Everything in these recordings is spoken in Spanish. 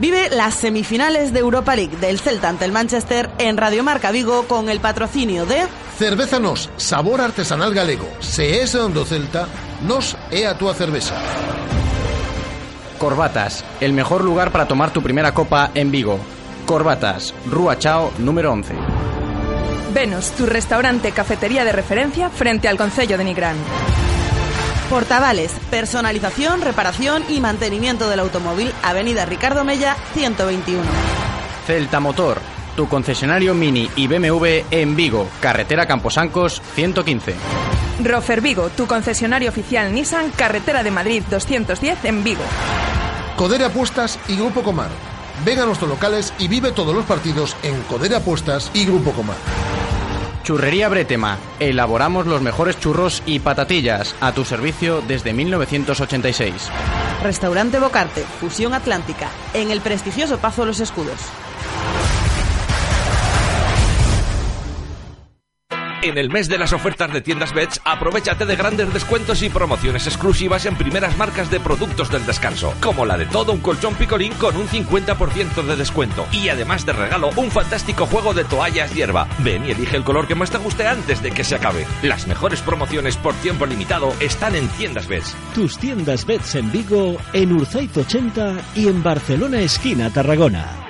Vive las semifinales de Europa League del Celta ante el Manchester en Radio Marca Vigo con el patrocinio de Cerveza Nos, sabor artesanal galego. Se es do Celta, nos é a túa cerveza. Corbatas, el mejor lugar para tomar tu primera copa en Vigo. Corbatas, Rua Chao, número 11. Venus, tu restaurante cafetería de referencia frente al Concello de Nigrán. Portavales, personalización, reparación y mantenimiento del automóvil, Avenida Ricardo Mella, 121. Celta Motor, tu concesionario Mini y BMW en Vigo, carretera Camposancos 115. Rofer Vigo, tu concesionario oficial Nissan, carretera de Madrid 210 en Vigo. Codere Apuestas y Grupo Comar. Ven a nuestros locales y vive todos los partidos en Codere Apuestas y Grupo Comar. Churrería Bretema. Elaboramos los mejores churros y patatillas a tu servicio desde 1986. Restaurante Bocarte, Fusión Atlántica, en el prestigioso Pazo Los Escudos. En el mes de las ofertas de tiendas Bets, aprovechate de grandes descuentos y promociones exclusivas en primeras marcas de productos del descanso, como la de todo un colchón picolín con un 50% de descuento. Y además de regalo, un fantástico juego de toallas hierba. Ven y elige el color que más te guste antes de que se acabe. Las mejores promociones por tiempo limitado están en tiendas Bets. Tus tiendas Bets en Vigo, en Urzaiz 80 y en Barcelona esquina Tarragona.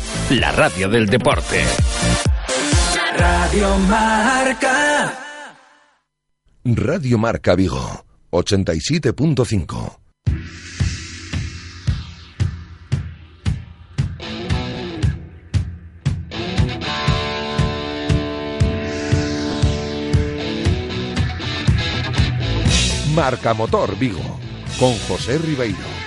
la radio del deporte. Radio Marca. Radio Marca Vigo, 87.5. Marca Motor Vigo, con José Ribeiro.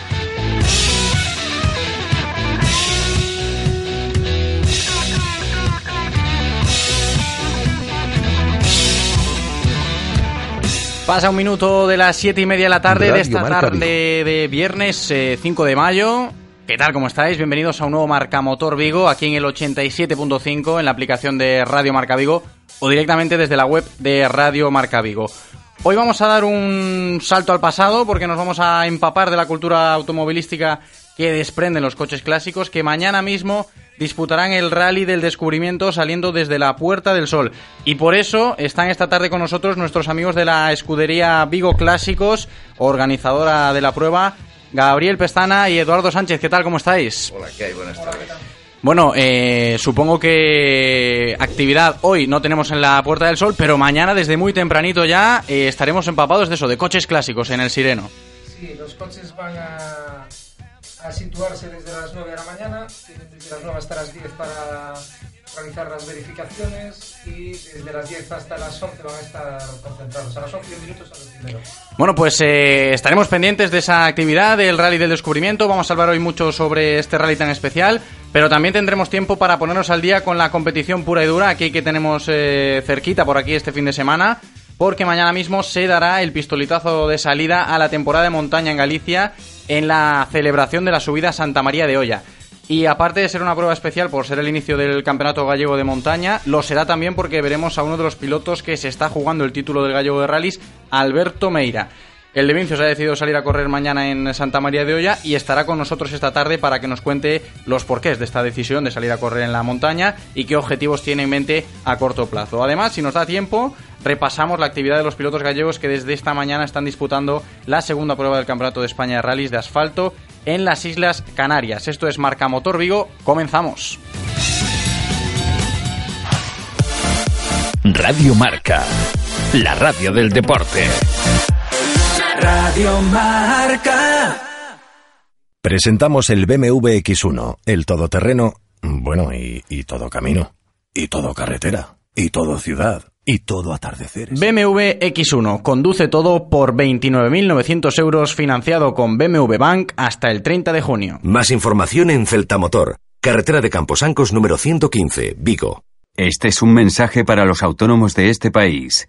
Pasa un minuto de las siete y media de la tarde de esta Marca tarde de viernes eh, 5 de mayo. ¿Qué tal? ¿Cómo estáis? Bienvenidos a un nuevo Marca Motor Vigo, aquí en el 87.5, en la aplicación de Radio Marca Vigo o directamente desde la web de Radio Marca Vigo. Hoy vamos a dar un salto al pasado porque nos vamos a empapar de la cultura automovilística que desprenden los coches clásicos que mañana mismo disputarán el rally del descubrimiento saliendo desde la Puerta del Sol. Y por eso están esta tarde con nosotros nuestros amigos de la escudería Vigo Clásicos, organizadora de la prueba, Gabriel Pestana y Eduardo Sánchez. ¿Qué tal? ¿Cómo estáis? Hola, ¿qué hay? Buenas tardes. Bueno, eh, supongo que actividad hoy no tenemos en la Puerta del Sol, pero mañana desde muy tempranito ya eh, estaremos empapados de eso, de coches clásicos en el Sireno. Sí, los coches van a, a situarse desde las 9 de la mañana, tienen desde las 9 hasta las 10 para realizar las verificaciones y desde las 10 hasta las 11 van a estar concentrados. A las 11 minutos a los primeros. Bueno, pues eh, estaremos pendientes de esa actividad del Rally del Descubrimiento. Vamos a hablar hoy mucho sobre este rally tan especial, pero también tendremos tiempo para ponernos al día con la competición pura y dura aquí que tenemos eh, cerquita por aquí este fin de semana, porque mañana mismo se dará el pistoletazo de salida a la temporada de montaña en Galicia en la celebración de la subida Santa María de Olla. Y aparte de ser una prueba especial por ser el inicio del Campeonato Gallego de Montaña, lo será también porque veremos a uno de los pilotos que se está jugando el título del Gallego de Rallys, Alberto Meira. El de Vincios ha decidido salir a correr mañana en Santa María de Olla y estará con nosotros esta tarde para que nos cuente los porqués de esta decisión de salir a correr en la montaña y qué objetivos tiene en mente a corto plazo. Además, si nos da tiempo, repasamos la actividad de los pilotos gallegos que desde esta mañana están disputando la segunda prueba del Campeonato de España de Rallys de Asfalto en las Islas Canarias. Esto es Marca Motor Vigo. Comenzamos. Radio Marca, la radio del deporte. Radio Marca. Presentamos el BMW X1, el todoterreno, bueno, y, y todo camino, y todo carretera. Y todo ciudad. Y todo atardeceres. BMW X1 conduce todo por 29.900 euros financiado con BMW Bank hasta el 30 de junio. Más información en Celtamotor, carretera de Camposancos número 115, Vigo. Este es un mensaje para los autónomos de este país.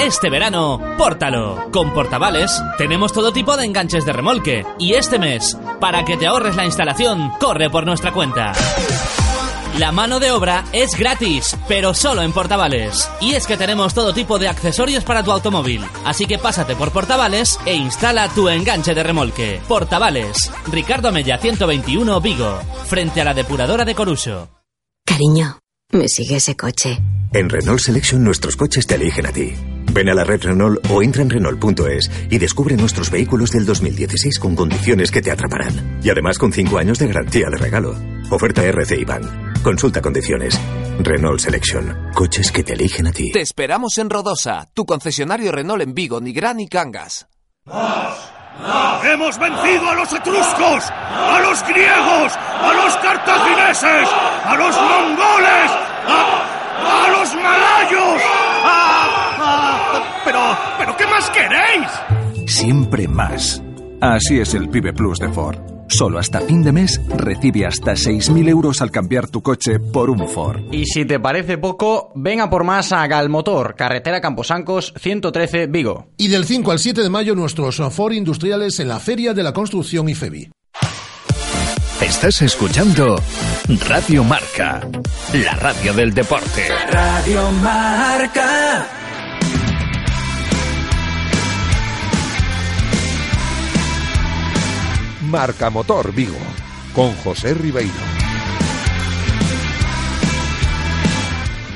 Este verano, pórtalo. Con Portavales tenemos todo tipo de enganches de remolque. Y este mes, para que te ahorres la instalación, corre por nuestra cuenta. La mano de obra es gratis, pero solo en Portavales. Y es que tenemos todo tipo de accesorios para tu automóvil. Así que pásate por Portavales e instala tu enganche de remolque. Portavales, Ricardo Mella 121 Vigo, frente a la depuradora de Coruso. Cariño, me sigue ese coche. En Renault Selection nuestros coches te eligen a ti. Ven a la red Renault o entra en Renault.es y descubre nuestros vehículos del 2016 con condiciones que te atraparán. Y además con 5 años de garantía de regalo. Oferta RC Ban. Consulta condiciones. Renault Selection. Coches que te eligen a ti. Te esperamos en Rodosa, tu concesionario Renault en Vigo, Nigrán y Cangas. ¡Hemos vencido a los etruscos! ¡A los griegos! ¡A los cartagineses! ¡A los mongoles! ¡A, los malayos! ¡A, a- pero, pero, ¿qué más queréis? Siempre más. Así es el Pibe Plus de Ford. Solo hasta fin de mes recibe hasta 6.000 euros al cambiar tu coche por un Ford. Y si te parece poco, venga por más a Galmotor, carretera Camposancos 113 Vigo. Y del 5 al 7 de mayo nuestros Ford industriales en la Feria de la Construcción IFEBI. Estás escuchando Radio Marca, la radio del deporte. Radio Marca. Marca Motor Vigo, con José Ribeiro.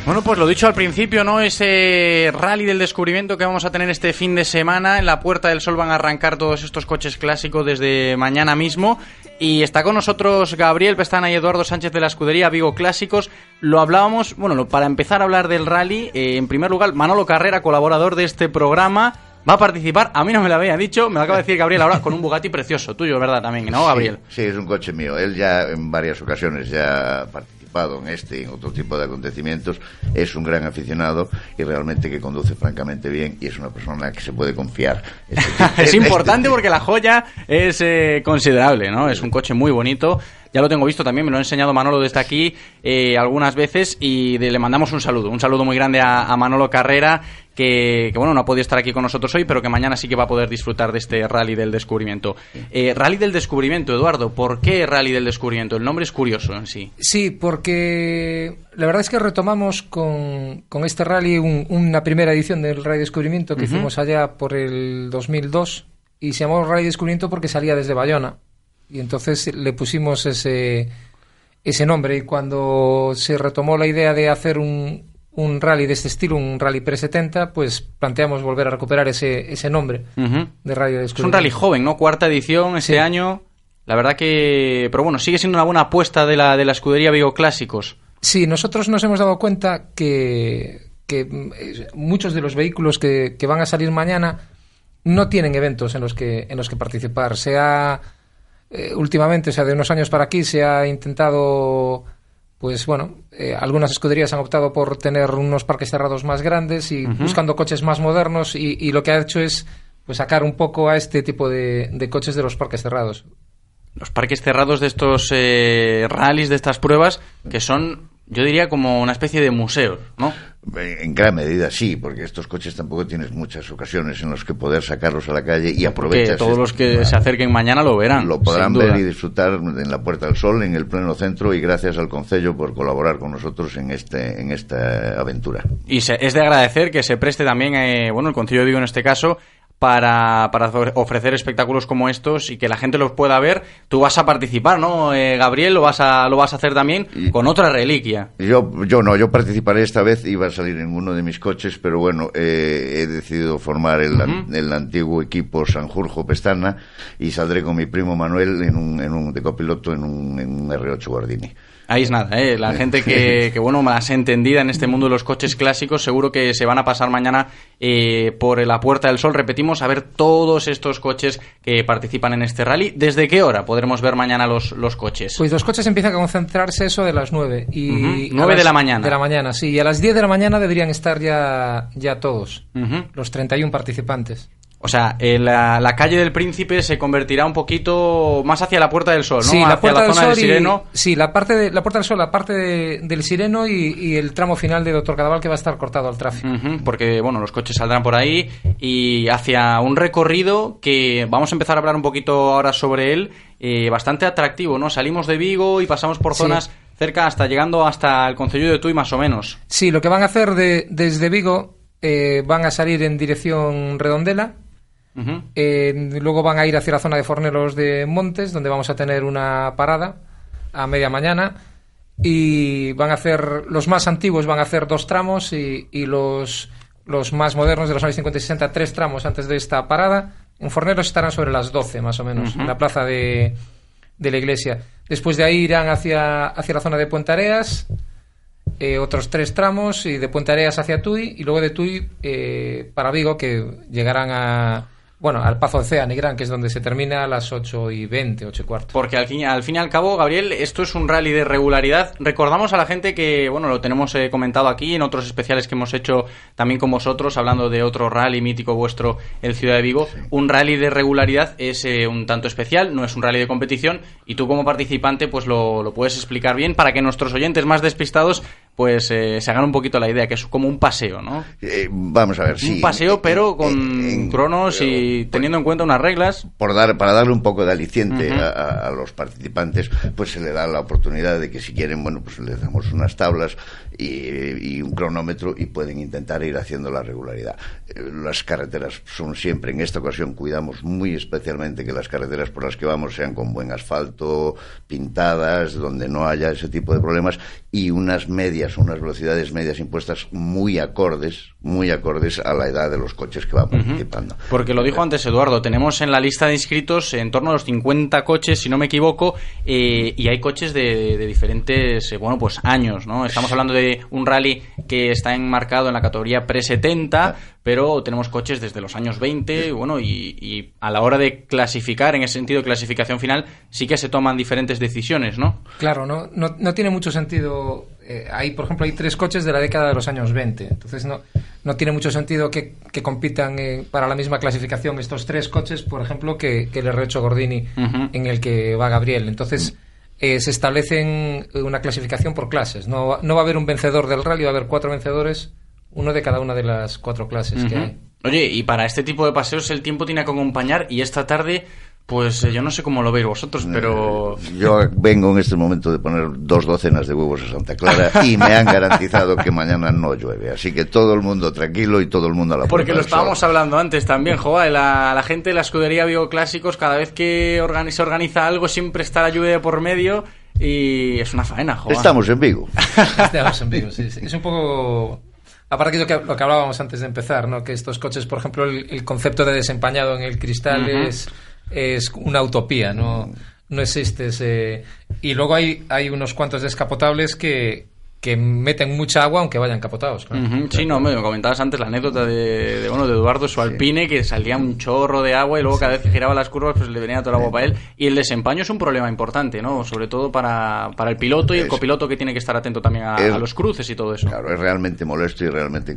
Bueno, pues lo dicho al principio, ¿no? Ese rally del descubrimiento que vamos a tener este fin de semana. En la Puerta del Sol van a arrancar todos estos coches clásicos desde mañana mismo. Y está con nosotros Gabriel Pestana y Eduardo Sánchez de la escudería Vigo Clásicos. Lo hablábamos, bueno, para empezar a hablar del rally, eh, en primer lugar, Manolo Carrera, colaborador de este programa, va a participar. A mí no me lo había dicho, me lo acaba de decir Gabriel ahora con un Bugatti precioso. Tuyo, ¿verdad? También, ¿no, Gabriel? Sí, sí, es un coche mío. Él ya en varias ocasiones ya ha participado en este y en otro tipo de acontecimientos. Es un gran aficionado y realmente que conduce francamente bien y es una persona que se puede confiar. Este es importante porque la joya es eh, considerable, ¿no? Es un coche muy bonito. Ya lo tengo visto también, me lo ha enseñado Manolo desde aquí eh, algunas veces y de- le mandamos un saludo. Un saludo muy grande a, a Manolo Carrera, que, que, bueno, no ha podido estar aquí con nosotros hoy, pero que mañana sí que va a poder disfrutar de este Rally del Descubrimiento. Eh, rally del Descubrimiento, Eduardo, ¿por qué Rally del Descubrimiento? El nombre es curioso en sí. Sí, porque la verdad es que retomamos con, con este rally un- una primera edición del Rally Descubrimiento que hicimos allá por el 2002 y se llamó Rally Descubrimiento porque salía desde Bayona y entonces le pusimos ese, ese nombre y cuando se retomó la idea de hacer un, un rally de este estilo, un rally pre-70, pues planteamos volver a recuperar ese, ese nombre Ujú. de Rally Es Descubrimiento. un rally joven, ¿no? Cuarta edición este año. La verdad que... Pero bueno, sigue siendo una buena apuesta de la, de la escudería Vigo Clásicos. Sí, nosotros nos hemos dado cuenta que, que, eh, muchos de los vehículos que, que van a salir mañana no tienen eventos en los que, en los que participar. Se ha, eh, últimamente, o sea, de unos años para aquí, se ha intentado, pues bueno, eh, algunas escuderías han optado por tener unos parques cerrados más grandes y buscando coches más modernos y, y lo que ha hecho es pues sacar un poco a este tipo de, de coches de los parques cerrados. Los parques cerrados de estos eh, rallies, de estas pruebas, que son, yo diría, como una especie de museos, ¿no? En gran medida sí, porque estos coches tampoco tienes muchas ocasiones en las que poder sacarlos a la calle y aprovechas. Que todos este- los que se acerquen mañana lo verán. Lo podrán ver y disfrutar en la Puerta del Sol, en el pleno centro, y gracias al Concello por colaborar con nosotros en este en esta aventura. Y se- es de agradecer que se preste también, eh, bueno, el Concilio de Vigo en este caso, para, para ofrecer espectáculos como estos y que la gente los pueda ver. Tú vas a participar, ¿no, eh, Gabriel? Lo vas a, lo vas a hacer también con otra reliquia. Yo, yo no, yo participaré esta vez, iba a salir en uno de mis coches, pero bueno, eh, he decidido formar el, el, antiguo equipo Sanjurjo Pestana y saldré con mi primo Manuel en un, en un de copiloto en un, en un R8 Guardini. Ahí es nada, ¿eh? la gente que, que, bueno, más entendida en este mundo de los coches clásicos, seguro que se van a pasar mañana eh, por la Puerta del Sol, repetimos, a ver todos estos coches que participan en este rally. ¿Desde qué hora podremos ver mañana los, los coches? Pues los coches empiezan a concentrarse eso de las 9. Y 9 de la mañana. De la mañana, sí. Y a las 10 de la mañana deberían estar ya, ya todos, los 31 participantes. O sea, eh, la, calle del Príncipe se convertirá un poquito más hacia la Puerta del Sol, ¿no? Sí, la hacia Puerta la del zona Sol. del Sireno. sí, la parte de la Puerta del Sol, la parte del Sireno y, el tramo final de Doctor Cadaval que va a estar cortado al tráfico. porque, bueno, los coches saldrán por ahí y hacia un recorrido que vamos a empezar a hablar un poquito ahora sobre él, eh, bastante atractivo, ¿no? Salimos de Vigo y pasamos por zonas cerca hasta llegando hasta el Concello de Tui más o menos. Sí, lo que van a hacer de, desde Vigo eh, van a salir en dirección Redondela eh, luego van a ir hacia la zona de Fornelos de Montes, donde vamos a tener una parada a media mañana. Y van a hacer, los más antiguos van a hacer dos tramos y, los, los más modernos de los años 50 y 60, tres tramos antes de esta parada. En Fornelos estarán sobre las 12 más o menos, en la plaza de, de, la iglesia. Después de ahí irán hacia, hacia la zona de Puentareas, eh, otros tres tramos, y de Puentareas hacia Tui, y luego de Tui eh, para Vigo, que llegarán a bueno, al Pazo de Negrán, que es donde se termina a las 8 y 20, 8 y cuarto. Porque al fin, al fin y al cabo, Gabriel, esto es un rally de regularidad. Recordamos a la gente que, bueno, lo tenemos eh, comentado aquí en otros especiales que hemos hecho también con vosotros, hablando de otro rally mítico vuestro, el Ciudad de Vigo. Un rally de regularidad es eh, un tanto especial, no es un rally de competición, y tú como participante, pues lo, lo puedes explicar bien para que nuestros oyentes más despistados pues eh, se hagan un poquito la idea, que es como un paseo, ¿no? Eh, vamos a ver, sí. Un paseo, pero con cronos y teniendo en cuenta unas reglas. Por dar, para darle un poco de aliciente a, los participantes, pues se le da la oportunidad de que si quieren, bueno, pues les damos unas tablas y, un cronómetro y pueden intentar ir haciendo la regularidad. Eh, las carreteras son siempre, en esta ocasión cuidamos muy especialmente que las carreteras por las que vamos sean con buen asfalto, pintadas, donde no haya ese tipo de problemas y unas medias, unas velocidades medias impuestas muy acordes, muy acordes a la edad de los coches que van participando. Porque lo dijo antes Eduardo, tenemos en la lista de inscritos en torno a los 50 coches, si no me equivoco, eh, y hay coches de, diferentes, eh, bueno, pues años, ¿no? Estamos hablando de un rally que está enmarcado en la categoría pre-70, pero tenemos coches desde los años 20, bueno, y, a la hora de clasificar, en ese sentido, clasificación final, sí que se toman diferentes decisiones, ¿no? Claro, no, no, no tiene mucho sentido. Eh, hay, por ejemplo, hay tres coches de la década de los años 20, entonces no, no tiene mucho sentido que, que compitan para la misma clasificación estos tres coches, por ejemplo, que, que el R8 Gordini en el que va Gabriel. Entonces. Eh, se establecen una clasificación por clases. No, no va a haber un vencedor del rally, va a haber cuatro vencedores uno de cada una de las cuatro clases que hay. Oye, y para este tipo de paseos el tiempo tiene que acompañar y esta tarde, pues eh, yo no sé cómo lo veis vosotros, pero... Eh, yo vengo en este momento de poner dos docenas de huevos a Santa Clara y me han garantizado que mañana no llueve, así que todo el mundo tranquilo y todo el mundo a la Porque lo estábamos hablando antes también, Joa, la, la gente de la escudería Bioclásicos, cada vez que se organiza algo siempre está la lluvia por medio y es una faena, Joa. Estamos en Vigo. Estamos en Vigo, sí, sí. Es un poco Aparte que lo, que hablábamos antes de empezar, ¿no? que estos coches, por ejemplo, el, concepto de desempañado en el cristal es, es una utopía, no, no existe ese... Y luego hay, hay unos cuantos descapotables que, que meten mucha agua aunque vayan capotados. Sí, no, me comentabas antes la anécdota de, bueno, de Eduardo su alpine que salía un chorro de agua y luego cada vez que giraba las curvas pues le venía todo el agua para él. Y el desempaño es un problema importante, ¿no? Sobre todo para, para el piloto y el copiloto que tiene que estar atento también a, los cruces y todo eso. Claro, es realmente molesto y realmente eh,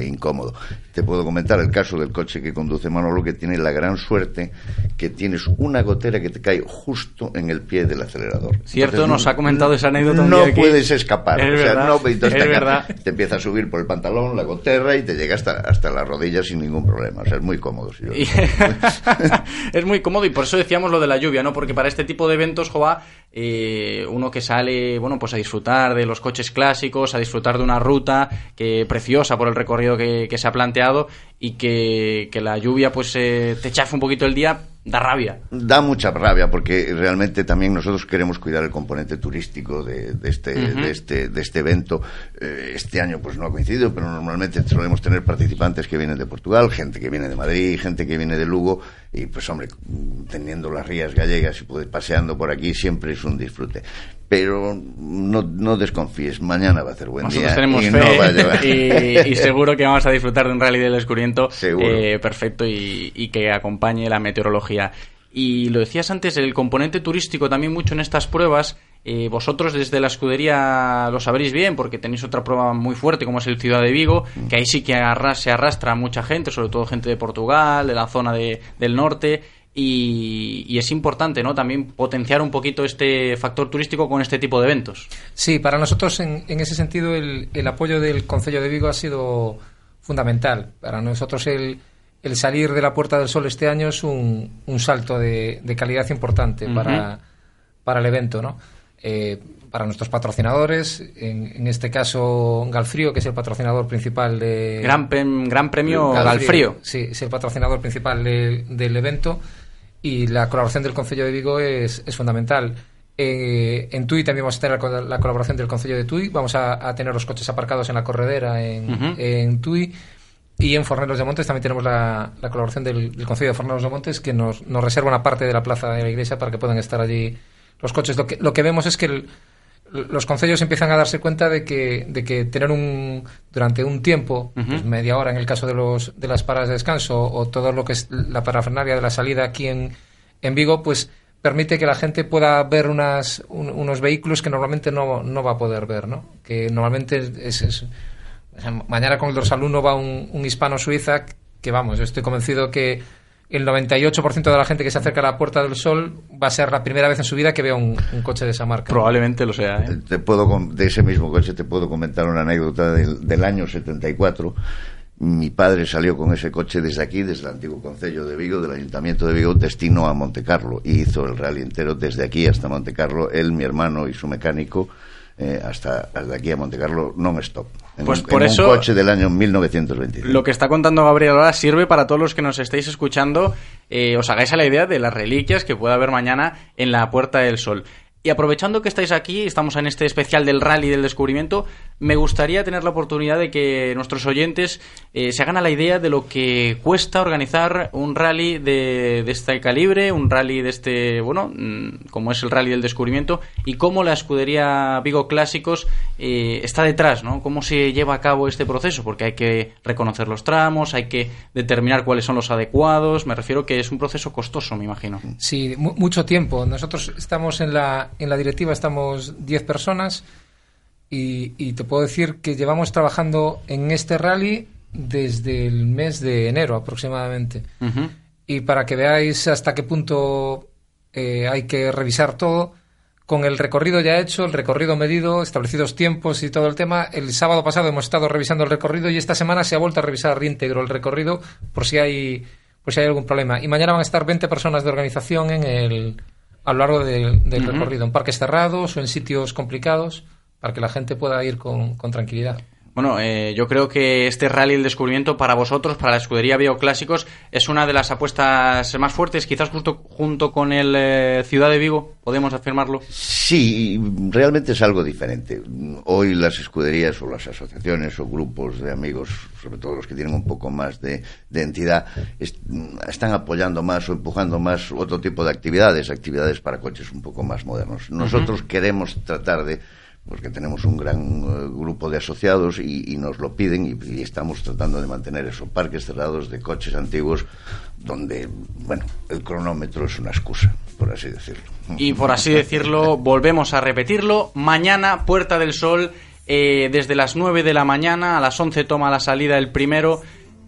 eh, incómodo. Te puedo comentar el caso del coche que conduce Manolo que tiene la gran suerte que tienes una gotera que te cae justo en el pie del acelerador. Cierto, nos ha comentado esa anécdota. no puedes escapar o sea, verdad, no, entonces es te, verdad. te empieza a subir por el pantalón, la goterra y te llega hasta, hasta las rodillas sin ningún problema. O sea, es muy cómodo. yo- Y- es muy cómodo y por eso decíamos lo de la lluvia, ¿no? Porque para este tipo de eventos, Joa, eh, uno que sale, bueno, pues a disfrutar de los coches clásicos, a disfrutar de una ruta que preciosa por el recorrido que, que se ha planteado y que, que la lluvia pues eh, te chafe un poquito el día, da rabia. Da mucha rabia porque realmente también nosotros queremos cuidar el componente turístico de, de este, de, este, de este evento. Eh, este año pues no ha coincidido, pero normalmente solemos tener participantes que vienen de Portugal, gente que viene de Madrid, gente que viene de Lugo y pues hombre, teniendo las rías gallegas y pues, paseando por aquí siempre es un disfrute. Pero no, no desconfíes, mañana va a hacer buen Nosotros día. tenemos y fe no va a llevar- y, y seguro que vamos a disfrutar de un rally del descubrimiento eh, perfecto y, y que acompañe la meteorología. Y lo decías antes, el componente turístico también mucho en estas pruebas. Eh, vosotros desde la escudería lo sabréis bien porque tenéis otra prueba muy fuerte como es el Ciudad de Vigo, que ahí sí que arras- se arrastra mucha gente, sobre todo gente de Portugal, de la zona de- del norte. Y, y es importante, ¿no? También potenciar un poquito este factor turístico con este tipo de eventos. Sí, para nosotros en, en ese sentido el, el apoyo del Concello de Vigo ha sido fundamental. Para nosotros el, el salir de la Puerta del Sol este año es un, un salto de, de calidad importante para, para el evento, ¿no? Eh, para nuestros patrocinadores, en, en este caso Galfrío, que es el patrocinador principal de... Gran, prem- gran premio Galfrío. Sí, es el patrocinador principal de- del evento y la colaboración del Concello de Vigo es, es fundamental. Eh, en Tui también vamos a tener la, la colaboración del Concello de Tui, vamos a, a tener los coches aparcados en la corredera en, en Tui y en Fornelos de Montes también tenemos la, la colaboración del, del Concello de Fornelos de Montes que nos, nos reserva una parte de la plaza de la iglesia para que puedan estar allí los coches. Lo que, lo que vemos es que el- los concellos empiezan a darse cuenta de que, de que tener un durante un tiempo, pues media hora en el caso de los de las paradas de descanso o todo lo que es la parafernalia de la salida aquí en, en Vigo, pues permite que la gente pueda ver unas, un- unos vehículos que normalmente no, no va a poder ver, ¿no? Que normalmente es, es- o sea, mañana con el dorsal 1 va un, un hispano suiza que vamos, yo estoy convencido que el 98% de la gente que se acerca a la Puerta del Sol va a ser la primera vez en su vida que vea un, un coche de esa marca. Probablemente lo sea. ¿eh? Te puedo, de ese mismo coche te puedo comentar una anécdota del, del año 74. Mi padre salió con ese coche desde aquí, desde el antiguo concello de Vigo, del ayuntamiento de Vigo, destino a Montecarlo. Y hizo el rally entero desde aquí hasta Montecarlo, él, mi hermano y su mecánico, eh, hasta, hasta aquí a Montecarlo non-stop. En, Pues un, por en eso- un coche del año 1925. Lo que está contando Gabriel ahora sirve para todos los que nos estéis escuchando, eh, os hagáis a la idea de las reliquias que pueda haber mañana en la Puerta del Sol. Y aprovechando que estáis aquí, estamos en este especial del rally del descubrimiento, me gustaría tener la oportunidad de que nuestros oyentes eh, se hagan a la idea de lo que cuesta organizar un rally de, de este calibre, un rally de este, bueno, mm, como es el rally del descubrimiento, y cómo la escudería Vigo Clásicos eh, está detrás, ¿no? Cómo se lleva a cabo este proceso, porque hay que reconocer los tramos, hay que determinar cuáles son los adecuados, me refiero que es un proceso costoso, me imagino. Sí, mu- mucho tiempo. Nosotros estamos en la, en la directiva, estamos 10 personas y, y te puedo decir que llevamos trabajando en este rally desde el mes de enero aproximadamente. Y para que veáis hasta qué punto eh, hay que revisar todo, con el recorrido ya hecho, el recorrido medido, establecidos tiempos y todo el tema, el sábado pasado hemos estado revisando el recorrido y esta semana se ha vuelto a revisar íntegro el recorrido por si hay, por si hay algún problema. Y mañana van a estar 20 personas de organización en el, a lo largo del- recorrido, en parques cerrados o en sitios complicados, para que la gente pueda ir con, con tranquilidad. Bueno, eh, yo creo que este rally del descubrimiento para vosotros, para la escudería Bioclásicos, es una de las apuestas más fuertes, quizás justo junto con el eh, Ciudad de Vigo, podemos afirmarlo. Sí, realmente es algo diferente. Hoy las escuderías o las asociaciones o grupos de amigos, sobre todo los que tienen un poco más de, de entidad, est- están apoyando más o empujando más otro tipo de actividades, actividades para coches un poco más modernos. Nosotros queremos tratar de porque tenemos un gran eh, grupo de asociados y, nos lo piden y, estamos tratando de mantener eso, parques cerrados de coches antiguos donde, bueno, el cronómetro es una excusa, por así decirlo. Y por así decirlo, volvemos a repetirlo. Mañana, Puerta del Sol, eh, desde las 9 de la mañana a las 11 toma la salida el primero.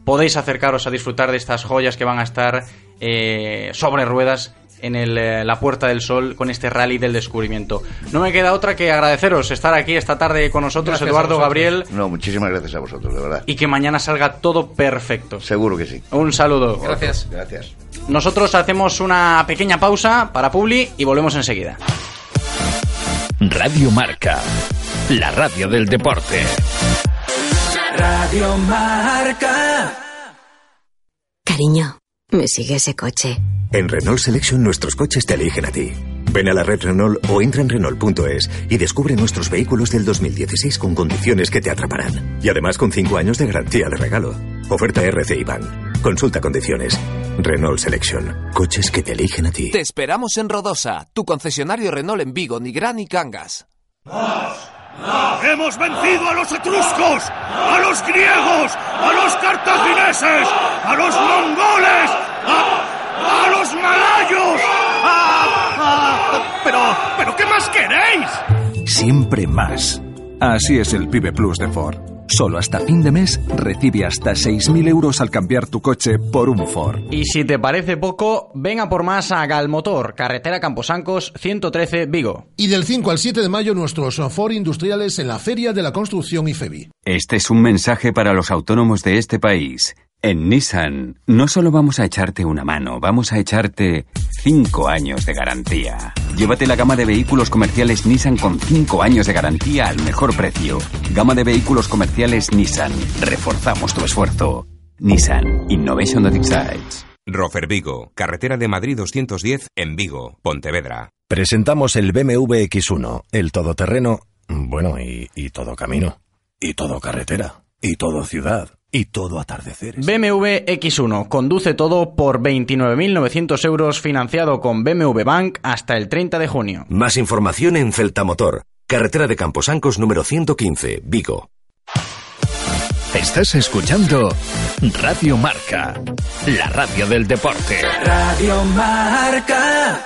Podéis acercaros a disfrutar de estas joyas que van a estar eh, sobre ruedas en el, eh, la Puerta del Sol con este rally del descubrimiento. No me queda otra que agradeceros estar aquí esta tarde con nosotros, Gracias Eduardo. Gabriel, No, muchísimas gracias a vosotros, de verdad. y que mañana salga todo perfecto. Seguro que sí. Un saludo. Gracias. Gracias. Nosotros hacemos una pequeña pausa para Publi y volvemos enseguida. Radio Marca, la radio del deporte. Radio Marca. Cariño, me sigue ese coche. En Renault Selection nuestros coches te eligen a ti. Ven a la red Renault o entra en Renault.es y descubre nuestros vehículos del 2016 con condiciones que te atraparán. Y además con 5 años de garantía de regalo. Oferta RC y Ban. Consulta condiciones. Renault Selection. Coches que te eligen a ti. Te esperamos en Rodosa, tu concesionario Renault en Vigo, Nigrán y Cangas. ¡Hemos vencido a los etruscos! ¡A los griegos! ¡A los cartagineses! ¡A los mongoles! ¡A, los malayos! ¡A, a- pero, pero, ¿qué más queréis? Siempre más. Así es el Pibe Plus de Ford. Solo hasta fin de mes recibe hasta 6.000 euros al cambiar tu coche por un Ford. Y si te parece poco, venga por más a Galmotor, carretera Camposancos 113 Vigo. Y del 5 al 7 de mayo nuestros Ford industriales en la Feria de la Construcción IFEBI. Este es un mensaje para los autónomos de este país. En Nissan, no solo vamos a echarte una mano, vamos a echarte 5 años de garantía. Llévate la gama de vehículos comerciales Nissan con 5 años de garantía al mejor precio. Gama de vehículos comerciales Nissan. Reforzamos tu esfuerzo. Nissan Innovation that excites. Rofer Vigo, carretera de Madrid 210 en Vigo, Pontevedra. Presentamos el BMW X1, el todoterreno, bueno, y, y todo camino, y todo carretera, y todo ciudad, y todo atardeceres. BMW X1 conduce todo por 29.900 euros financiado con BMW Bank hasta el 30 de junio. Más información en Celtamotor, carretera de Camposancos número 115, Vigo. Estás escuchando Radio Marca, la radio del deporte. Radio Marca.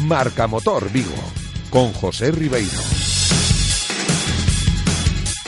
Marca Motor Vigo, con José Ribeiro.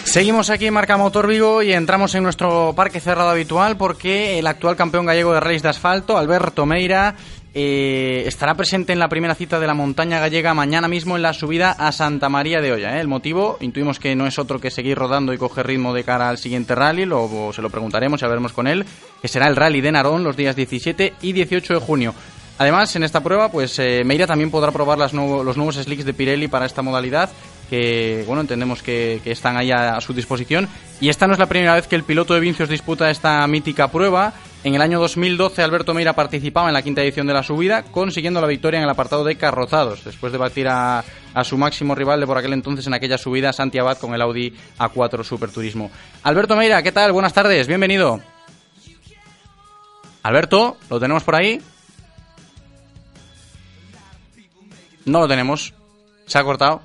Seguimos aquí en Marca Motor Vigo y entramos en nuestro parque cerrado habitual porque el actual campeón gallego de rallies de asfalto, Alberto Meira, eh, estará presente en la primera cita de la montaña gallega mañana mismo en la subida a Santa María de Olla. ¿eh? El motivo, intuimos que no es otro que seguir rodando y coger ritmo de cara al siguiente rally, luego se lo preguntaremos y hablaremos con él, que será el rally de Narón los días 17 y 18 de junio. Además, en esta prueba, pues eh, Meira también podrá probar las nuevo- los nuevos slicks de Pirelli para esta modalidad, que bueno, entendemos que, que están ahí a, su disposición. Y esta no es la primera vez que el piloto de Vincios disputa esta mítica prueba. En el año 2012, Alberto Meira participaba en la quinta edición de la subida, consiguiendo la victoria en el apartado de carrozados, después de batir a, a su máximo rival de por aquel entonces en aquella subida, Santi Abad, con el Audi A4 Super Turismo. Alberto Meira, ¿qué tal? Buenas tardes, bienvenido. Alberto, ¿lo tenemos por ahí? No lo tenemos. Se ha cortado.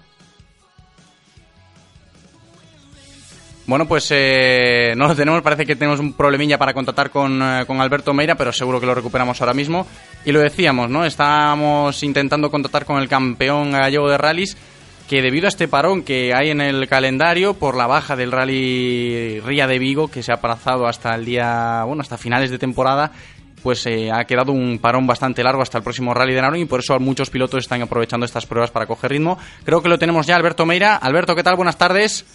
Bueno, pues eh, no lo tenemos. Parece que tenemos un problemilla para contactar con, eh, con Alberto Meira, pero seguro que lo recuperamos ahora mismo. Y lo decíamos, ¿no? Estábamos intentando contactar con el campeón gallego de rallies, que debido a este parón que hay en el calendario por la baja del rally Ría de Vigo, que se ha aplazado hasta el día, bueno, hasta finales de temporada, pues eh, ha quedado un parón bastante largo hasta el próximo rally de Narón y por eso muchos pilotos están aprovechando estas pruebas para coger ritmo. Creo que lo tenemos ya, Alberto Meira. Alberto, ¿qué tal? Buenas tardes.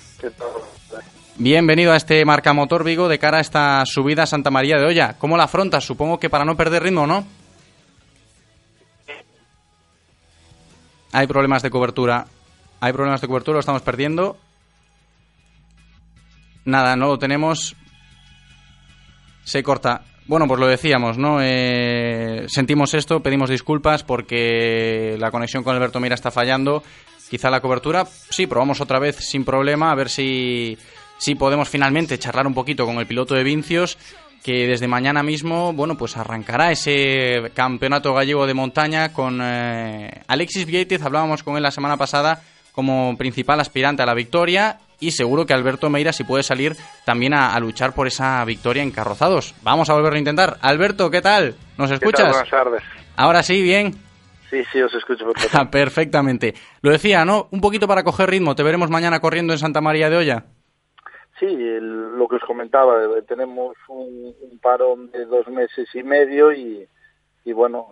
Bienvenido a este Marca Motor Vigo de cara a esta subida a Santa María de Olla. ¿Cómo la afrontas? Supongo que para no perder ritmo, ¿no? Hay problemas de cobertura. Hay problemas de cobertura, lo estamos perdiendo. Nada, no lo tenemos. Se corta. Bueno, pues lo decíamos, ¿no? Eh, sentimos esto, pedimos disculpas porque la conexión con Alberto Mira está fallando. Quizá la cobertura, sí, probamos otra vez sin problema, a ver si, si podemos finalmente charlar un poquito con el piloto de Vincios, que desde mañana mismo, bueno, pues arrancará ese campeonato gallego de montaña con eh, Alexis Vieitez, hablábamos con él la semana pasada como principal aspirante a la victoria y seguro que Alberto Meira si puede salir también a, a luchar por esa victoria en carrozados. Vamos a volverlo a intentar. Alberto, ¿qué tal? ¿Nos escuchas? Buenas tardes. Ahora sí, bien. Sí, sí, os escucho perfectamente. Perfectamente. Lo decía, ¿no? Un poquito para coger ritmo. Te veremos mañana corriendo en Santa María de Olla. Sí, lo que os comentaba, eh, tenemos un, parón de dos meses y medio y, y bueno,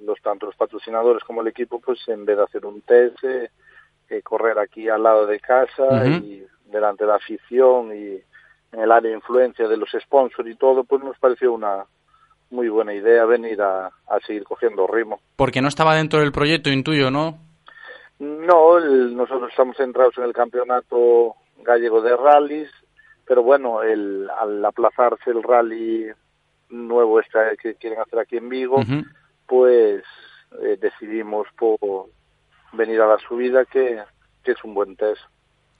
los tanto los patrocinadores como el equipo, pues en vez de hacer un test, eh, eh, correr aquí al lado de casa y delante de la afición y en el área de influencia de los sponsors y todo, pues nos pareció una muy buena idea venir a, a seguir cogiendo ritmo. Porque no estaba dentro del proyecto, intuyo, ¿no? No, nosotros estamos centrados en el campeonato gallego de rallies, pero bueno, el, al aplazarse el rally nuevo este que quieren hacer aquí en Vigo, pues eh, decidimos por venir a la subida que, que es un buen test.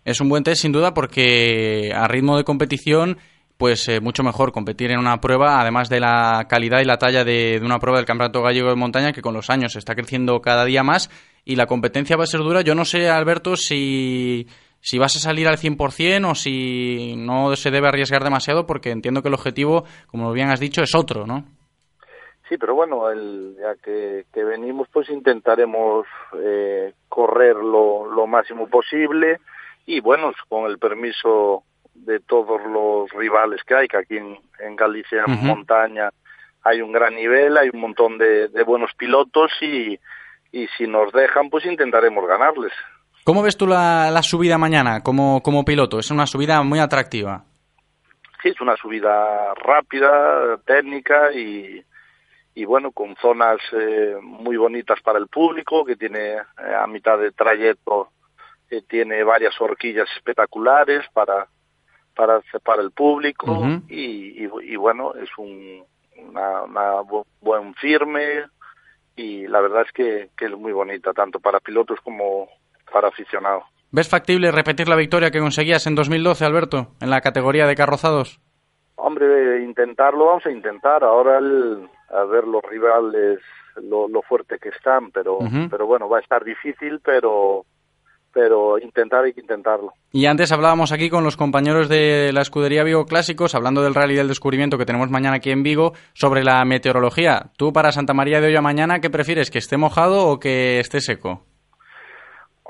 Es un buen test sin duda porque a ritmo de competición pues eh, mucho mejor competir en una prueba, además de la calidad y la talla de, de, una prueba del Campeonato Gallego de Montaña, que con los años está creciendo cada día más y la competencia va a ser dura. Yo no sé, Alberto, si, si vas a salir al 100% o si no se debe arriesgar demasiado, porque entiendo que el objetivo, como bien has dicho, es otro, ¿no? Sí, pero bueno, el, ya que, venimos, pues intentaremos eh, correr lo, lo máximo posible y bueno, con el permiso de todos los rivales que hay, que aquí en, en Galicia, en montaña, hay un gran nivel, hay un montón de, de buenos pilotos y, y si nos dejan, pues intentaremos ganarles. ¿Cómo ves tú la, la subida mañana como, como piloto? Es una subida muy atractiva. Sí, es una subida rápida, técnica y, y bueno, con zonas eh, muy bonitas para el público, que tiene eh, a mitad de trayecto, eh, tiene varias horquillas espectaculares para, para, para el público y, y, bueno, es un una, buen firme y la verdad es que, que es muy bonita, tanto para pilotos como para aficionados. ¿Ves factible repetir la victoria que conseguías en 2012, Alberto, en la categoría de carrozados? Hombre, intentarlo vamos a intentar. Ahora el, a ver los rivales, lo, lo fuerte que están, pero, pero bueno, va a estar difícil, pero pero intentar hay que intentarlo. Y antes hablábamos aquí con los compañeros de la escudería Vigo Clásicos, hablando del Rally del Descubrimiento que tenemos mañana aquí en Vigo, sobre la meteorología. Tú para Santa María de Olla mañana, ¿qué prefieres? ¿Que esté mojado o que esté seco?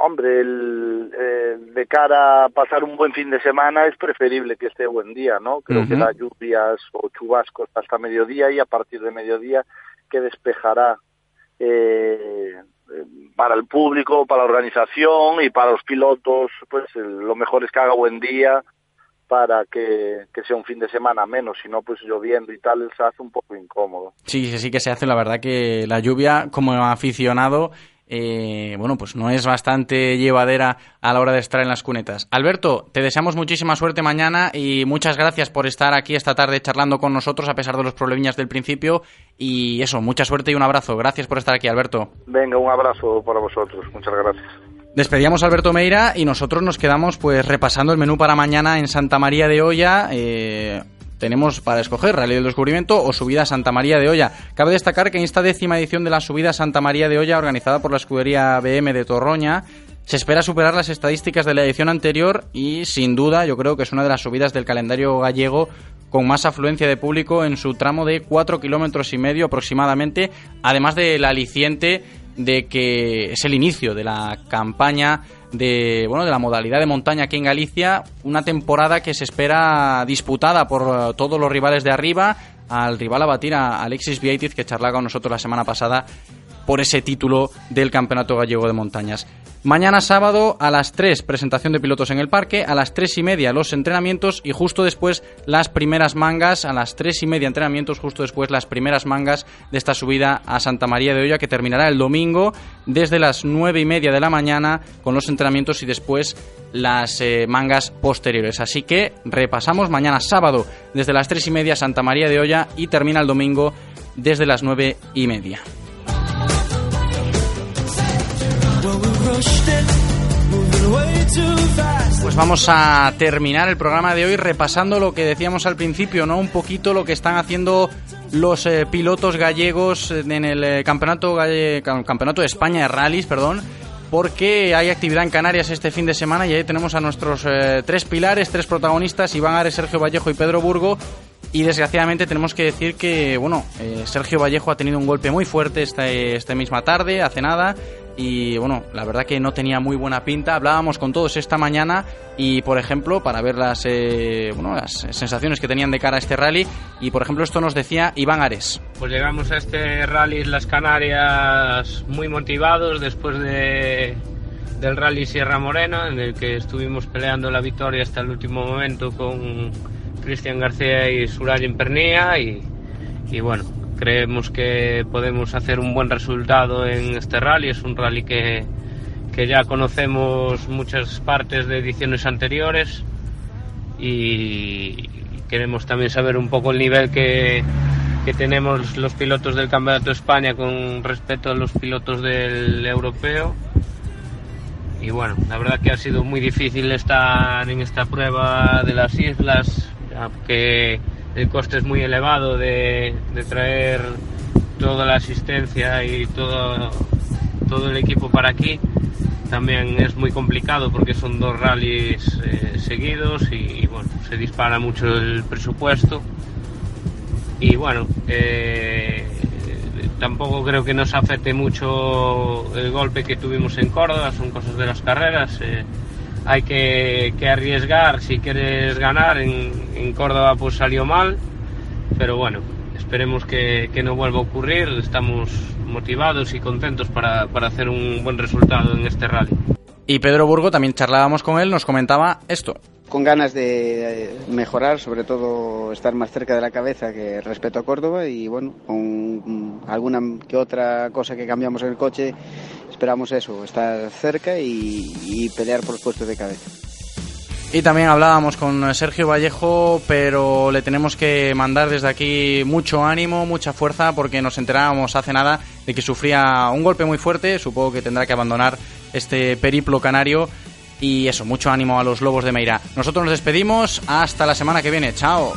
Hombre, el, eh, de cara a pasar un buen fin de semana es preferible que esté buen día, ¿no? Creo que da lluvias o chubascos hasta mediodía y a partir de mediodía que despejará eh, para el público, para la organización y para los pilotos, pues lo mejor es que haga buen día para que, que, sea un fin de semana menos, si no, pues lloviendo y tal, se hace un poco incómodo. Sí, sí, sí que se hace, la verdad que la lluvia, como aficionado, eh, bueno, pues no es bastante llevadera a la hora de estar en las cunetas. Alberto, te deseamos muchísima suerte mañana y muchas gracias por estar aquí esta tarde charlando con nosotros a pesar de los problemillas del principio. Y eso, mucha suerte y un abrazo. Gracias por estar aquí, Alberto. Venga, un abrazo para vosotros. Muchas gracias. Despedíamos a Alberto Meira y nosotros nos quedamos pues repasando el menú para mañana en Santa María de Olla. Eh, tenemos para escoger Rally del Descubrimiento o Subida Santa María de Olla. Cabe destacar que en esta décima edición de la Subida Santa María de Olla, organizada por la escudería BM de Torroña, se espera superar las estadísticas de la edición anterior y, sin duda, yo creo que es una de las subidas del calendario gallego con más afluencia de público en su tramo de 4 kilómetros y medio aproximadamente, además del aliciente de que es el inicio de la campaña de, bueno, de la modalidad de montaña aquí en Galicia, una temporada que se espera disputada por eh, todos los rivales de arriba, al rival a batir a Alexis Vieitis que charlaba con nosotros la semana pasada por ese título del Campeonato Gallego de Montañas. Mañana sábado a las 3 presentación de pilotos en el parque, a las 3 y media los entrenamientos y justo después las primeras mangas, a las 3 y media entrenamientos, justo después las primeras mangas de esta subida a Santa María de Olla que terminará el domingo desde las 9 y media de la mañana con los entrenamientos y después las eh, mangas posteriores. Así que repasamos mañana sábado desde las 3 y media Santa María de Olla y termina el domingo desde las 9 y media. Pues vamos a terminar el programa de hoy repasando lo que decíamos al principio, ¿no? Un poquito lo que están haciendo los eh, pilotos gallegos en el eh, campeonato campeonato de España de rallies, perdón, porque hay actividad en Canarias este fin de semana y ahí tenemos a nuestros eh, tres pilares, tres protagonistas, Iván Ares, Sergio Vallejo y Pedro Burgo, y desgraciadamente tenemos que decir que, bueno, Sergio Vallejo ha tenido un golpe muy fuerte esta, esta misma tarde, hace nada. Y bueno, la verdad que no tenía muy buena pinta. Hablábamos con todos esta mañana y, por ejemplo, para ver las, eh, bueno, las sensaciones que tenían de cara a este rally y, por ejemplo, esto nos decía Iván Ares. Pues llegamos a este rally Las Canarias muy motivados después de, del rally Sierra Morena, en el que estuvimos peleando la victoria hasta el último momento con Cristian García y Surayen Pernía y, y bueno, creemos que podemos hacer un buen resultado en este rally. Es un rally que, que ya conocemos muchas partes de ediciones anteriores y queremos también saber un poco el nivel que, que tenemos los pilotos del Campeonato de España con respecto a los pilotos del europeo. Y bueno, la verdad que ha sido muy difícil estar en esta prueba de las islas, que el coste es muy elevado de, de traer toda la asistencia y todo, todo el equipo para aquí. También es muy complicado porque son dos rallies eh, seguidos y, bueno, se dispara mucho el presupuesto. Y bueno, eh, tampoco creo que nos afecte mucho el golpe que tuvimos en Córdoba, son cosas de las carreras. Eh, hay que, que, arriesgar si quieres ganar. En, en, Córdoba pues salió mal, pero bueno, esperemos que, que, no vuelva a ocurrir. Estamos motivados y contentos para, para hacer un buen resultado en este rally. Y Pedro Burgo, también charlábamos con él, nos comentaba esto. Con ganas de mejorar, sobre todo estar más cerca de la cabeza que respecto a Córdoba y bueno, con alguna que otra cosa que cambiamos en el coche esperamos eso, estar cerca y, y, pelear por los puestos de cabeza. Y también hablábamos con Sergio Vallejo, pero le tenemos que mandar desde aquí mucho ánimo, mucha fuerza, porque nos enterábamos hace nada de que sufría un golpe muy fuerte, supongo que tendrá que abandonar este periplo canario. Y eso, mucho ánimo a los Lobos de Meira. Nosotros nos despedimos, hasta la semana que viene, chao.